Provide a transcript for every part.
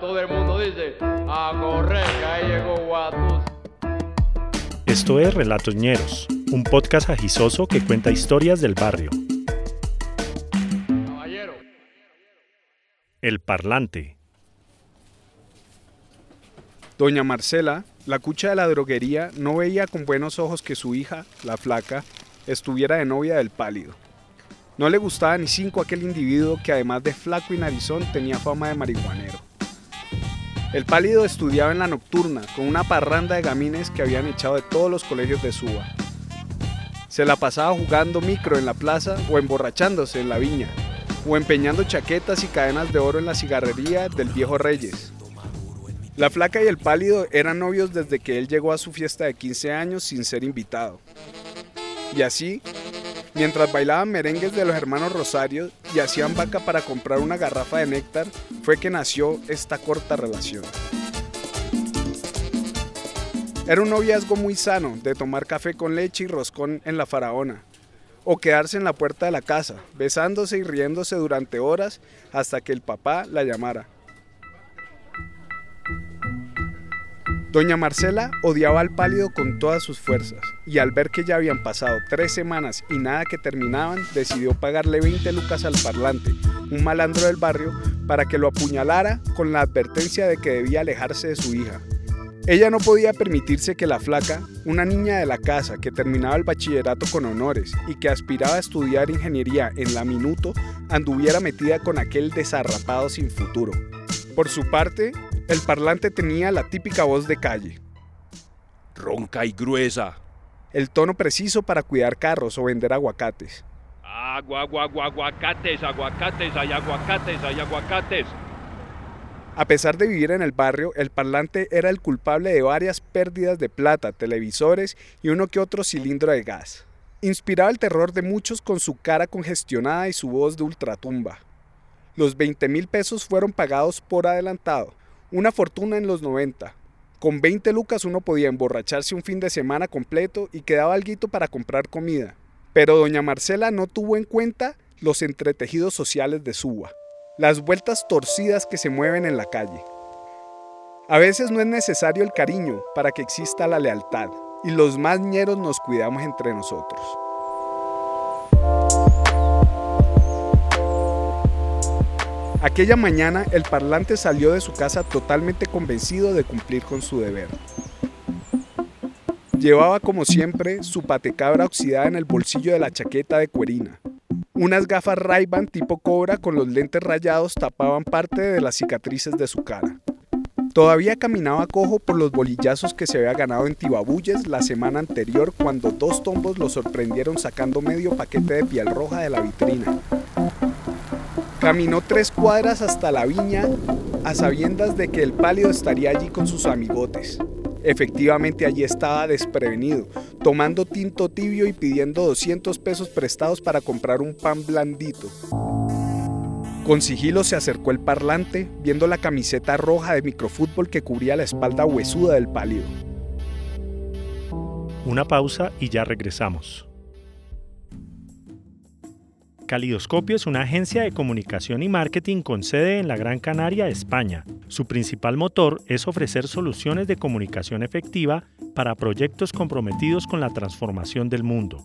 Todo el mundo dice, a correr, que ahí llegó Guatus. Esto es Relatos Ñeros, un podcast agisoso que cuenta historias del barrio. Caballero. El Parlante. Doña Marcela, la cucha de la droguería, no veía con buenos ojos que su hija, la flaca, estuviera de novia del pálido. No le gustaba ni cinco aquel individuo que además de flaco y narizón tenía fama de marihuanero. El pálido estudiaba en la nocturna con una parranda de gamines que habían echado de todos los colegios de Suba. Se la pasaba jugando micro en la plaza o emborrachándose en la viña, o empeñando chaquetas y cadenas de oro en la cigarrería del viejo Reyes. La flaca y el pálido eran novios desde que él llegó a su fiesta de 15 años sin ser invitado. Y así, mientras bailaban merengues de los hermanos Rosario y hacían vaca para comprar una garrafa de néctar, fue que nació esta corta relación. Era un noviazgo muy sano de tomar café con leche y roscón en la faraona, o quedarse en la puerta de la casa, besándose y riéndose durante horas hasta que el papá la llamara. Doña Marcela odiaba al pálido con todas sus fuerzas y al ver que ya habían pasado tres semanas y nada que terminaban, decidió pagarle 20 lucas al parlante, un malandro del barrio, para que lo apuñalara con la advertencia de que debía alejarse de su hija. Ella no podía permitirse que la flaca, una niña de la casa que terminaba el bachillerato con honores y que aspiraba a estudiar ingeniería en la Minuto, anduviera metida con aquel desarrapado sin futuro. Por su parte, el parlante tenía la típica voz de calle, Ronca y gruesa. el tono preciso para cuidar carros o vender aguacates. Agua, agua, agua, aguacates, aguacates, hay aguacates, hay aguacates. A pesar de vivir en el barrio, el parlante era el culpable de varias pérdidas de plata, televisores y uno que otro cilindro de gas. Inspiraba el terror de muchos con su cara congestionada y su voz de ultratumba. Los 20 mil pesos fueron pagados por adelantado, una fortuna en los 90. Con 20 lucas uno podía emborracharse un fin de semana completo y quedaba alguito para comprar comida. Pero doña Marcela no tuvo en cuenta los entretejidos sociales de Suba, las vueltas torcidas que se mueven en la calle. A veces no es necesario el cariño para que exista la lealtad, y los más ñeros nos cuidamos entre nosotros. Aquella mañana el parlante salió de su casa totalmente convencido de cumplir con su deber. Llevaba como siempre su patecabra oxidada en el bolsillo de la chaqueta de cuerina. Unas gafas ray tipo cobra con los lentes rayados tapaban parte de las cicatrices de su cara. Todavía caminaba cojo por los bolillazos que se había ganado en Tibabuyes la semana anterior cuando dos tombos lo sorprendieron sacando medio paquete de piel roja de la vitrina. Caminó tres cuadras hasta la viña a sabiendas de que el pálido estaría allí con sus amigotes. Efectivamente allí estaba desprevenido, tomando tinto tibio y pidiendo 200 pesos prestados para comprar un pan blandito. Con sigilo se acercó el parlante, viendo la camiseta roja de microfútbol que cubría la espalda huesuda del pálido. Una pausa y ya regresamos. Calidoscopio es una agencia de comunicación y marketing con sede en la Gran Canaria, España. Su principal motor es ofrecer soluciones de comunicación efectiva para proyectos comprometidos con la transformación del mundo.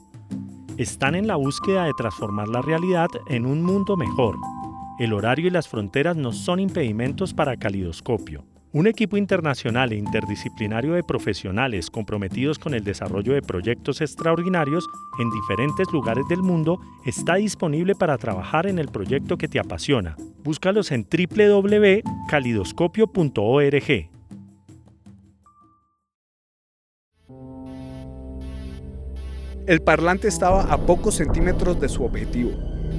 Están en la búsqueda de transformar la realidad en un mundo mejor. El horario y las fronteras no son impedimentos para Calidoscopio. Un equipo internacional e interdisciplinario de profesionales comprometidos con el desarrollo de proyectos extraordinarios en diferentes lugares del mundo está disponible para trabajar en el proyecto que te apasiona. Búscalos en www.calidoscopio.org. El parlante estaba a pocos centímetros de su objetivo.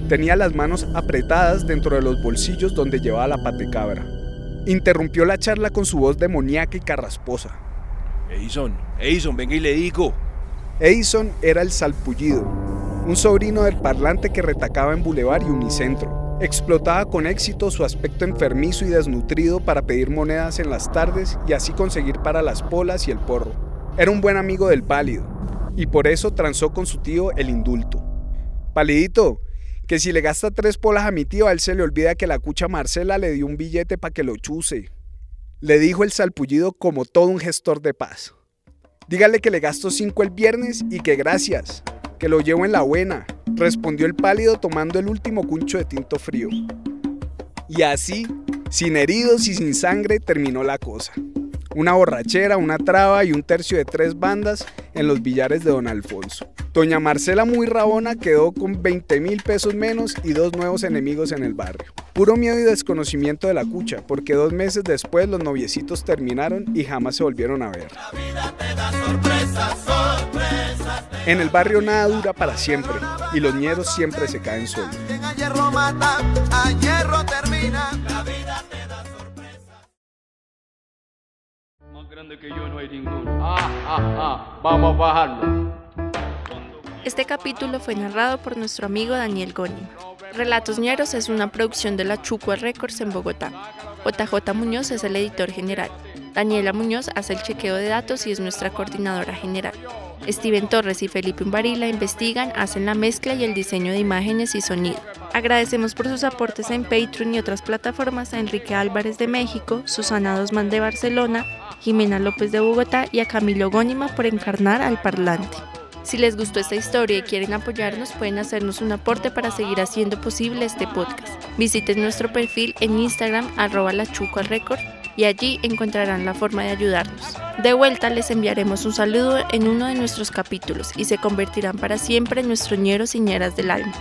Tenía las manos apretadas dentro de los bolsillos donde llevaba la patecabra. Interrumpió la charla con su voz demoníaca y carrasposa. Edison, Edison, venga y le digo. Edison era el salpullido, un sobrino del parlante que retacaba en Boulevard y Unicentro. Explotaba con éxito su aspecto enfermizo y desnutrido para pedir monedas en las tardes y así conseguir para las polas y el porro. Era un buen amigo del pálido, y por eso transó con su tío el indulto. Palidito, que si le gasta tres polas a mi tío, a él se le olvida que la cucha Marcela le dio un billete para que lo chuse. le dijo el salpullido como todo un gestor de paz. Dígale que le gasto cinco el viernes y que gracias, que lo llevo en la buena, respondió el pálido tomando el último cuncho de tinto frío. Y así, sin heridos y sin sangre, terminó la cosa. Una borrachera, una traba y un tercio de tres bandas en los billares de don Alfonso. Doña Marcela muy rabona quedó con 20 mil pesos menos y dos nuevos enemigos en el barrio. Puro miedo y desconocimiento de la cucha, porque dos meses después los noviecitos terminaron y jamás se volvieron a ver. En el barrio nada dura para siempre y los ñeros siempre se caen solos. Más grande que yo no hay ninguno. Ah, ah, ah. Vamos a bajarlo. Este capítulo fue narrado por nuestro amigo Daniel Goni. Relatos Ñeros es una producción de la Chucua Records en Bogotá. JJ Muñoz es el editor general. Daniela Muñoz hace el chequeo de datos y es nuestra coordinadora general. Steven Torres y Felipe Umbarila investigan, hacen la mezcla y el diseño de imágenes y sonido. Agradecemos por sus aportes en Patreon y otras plataformas a Enrique Álvarez de México, Susana Dosman de Barcelona, Jimena López de Bogotá y a Camilo Gónima por encarnar al parlante. Si les gustó esta historia y quieren apoyarnos, pueden hacernos un aporte para seguir haciendo posible este podcast. Visiten nuestro perfil en Instagram arroba la Record y allí encontrarán la forma de ayudarnos. De vuelta les enviaremos un saludo en uno de nuestros capítulos y se convertirán para siempre en nuestros ñeros y ñeras del alma.